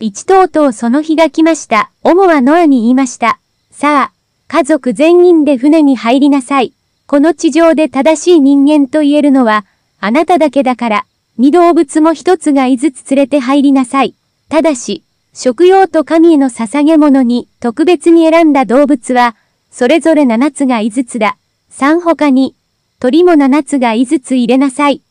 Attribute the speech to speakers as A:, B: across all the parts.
A: 一とうとうその日が来ました。オモはノアに言いました。さあ、家族全員で船に入りなさい。この地上で正しい人間と言えるのは、あなただけだから、二動物も一つがいずつ連れて入りなさい。ただし、食用と神への捧げ物に特別に選んだ動物は、それぞれ七つがいずつだ。三他に、鳥も七つがいずつ入れなさい。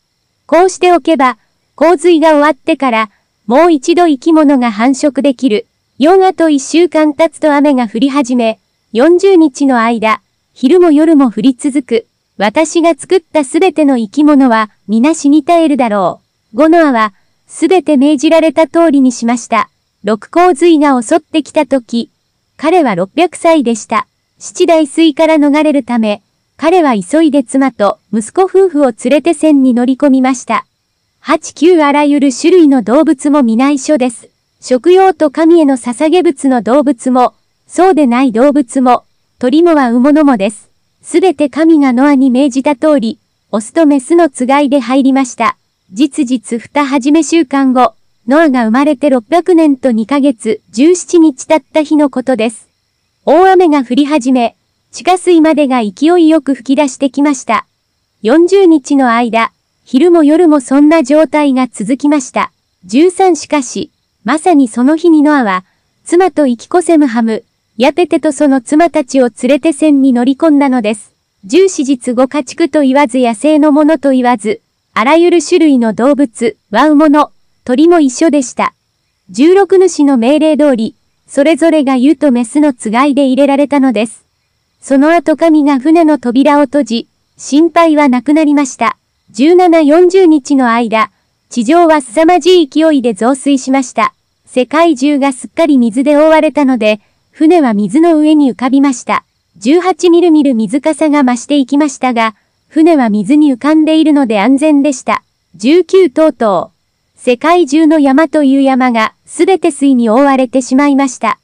A: こうしておけば、洪水が終わってから、もう一度生き物が繁殖できる。4あと1週間経つと雨が降り始め、40日の間、昼も夜も降り続く。私が作ったすべての生き物は皆死に絶えるだろう。ゴノアは、すべて命じられた通りにしました。六洪水が襲ってきた時、彼は600歳でした。七大水から逃れるため、彼は急いで妻と息子夫婦を連れて船に乗り込みました。八九あらゆる種類の動物も皆一緒です。食用と神への捧げ物の動物も、そうでない動物も、鳥もは産物もです。すべて神がノアに命じた通り、オスとメスのつがいで入りました。実実二はめ週間後、ノアが生まれて600年と2ヶ月17日経った日のことです。大雨が降り始め、地下水までが勢いよく吹き出してきました。40日の間、昼も夜もそんな状態が続きました。13しかし、まさにその日にノアは、妻と生きこせむハム、ヤペテとその妻たちを連れて船に乗り込んだのです。十史実五家畜と言わず野生のものと言わず、あらゆる種類の動物、ワウモノ、鳥も一緒でした。十六主の命令通り、それぞれが湯とメスのつがいで入れられたのです。その後神が船の扉を閉じ、心配はなくなりました。17-40日の間、地上は凄まじい勢いで増水しました。世界中がすっかり水で覆われたので、船は水の上に浮かびました。18みるみる水かさが増していきましたが、船は水に浮かんでいるので安全でした。19とうとう。世界中の山という山がすべて水に覆われてしまいました。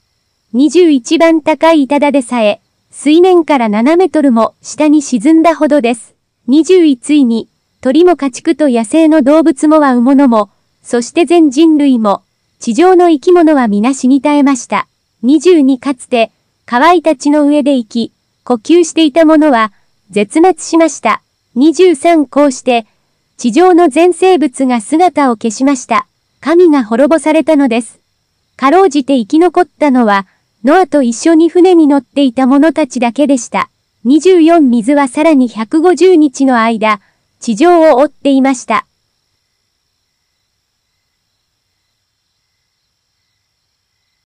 A: 21番高い板田でさえ、水面から7メートルも下に沈んだほどです。21位に、鳥も家畜と野生の動物もはうものも、そして全人類も、地上の生き物は皆死に絶えました。22かつて、乾いた地の上で生き、呼吸していたものは、絶滅しました。23こうして、地上の全生物が姿を消しました。神が滅ぼされたのです。かろうじて生き残ったのは、ノアと一緒に船に乗っていた者たちだけでした。24水はさらに150日の間、地上を追っていました。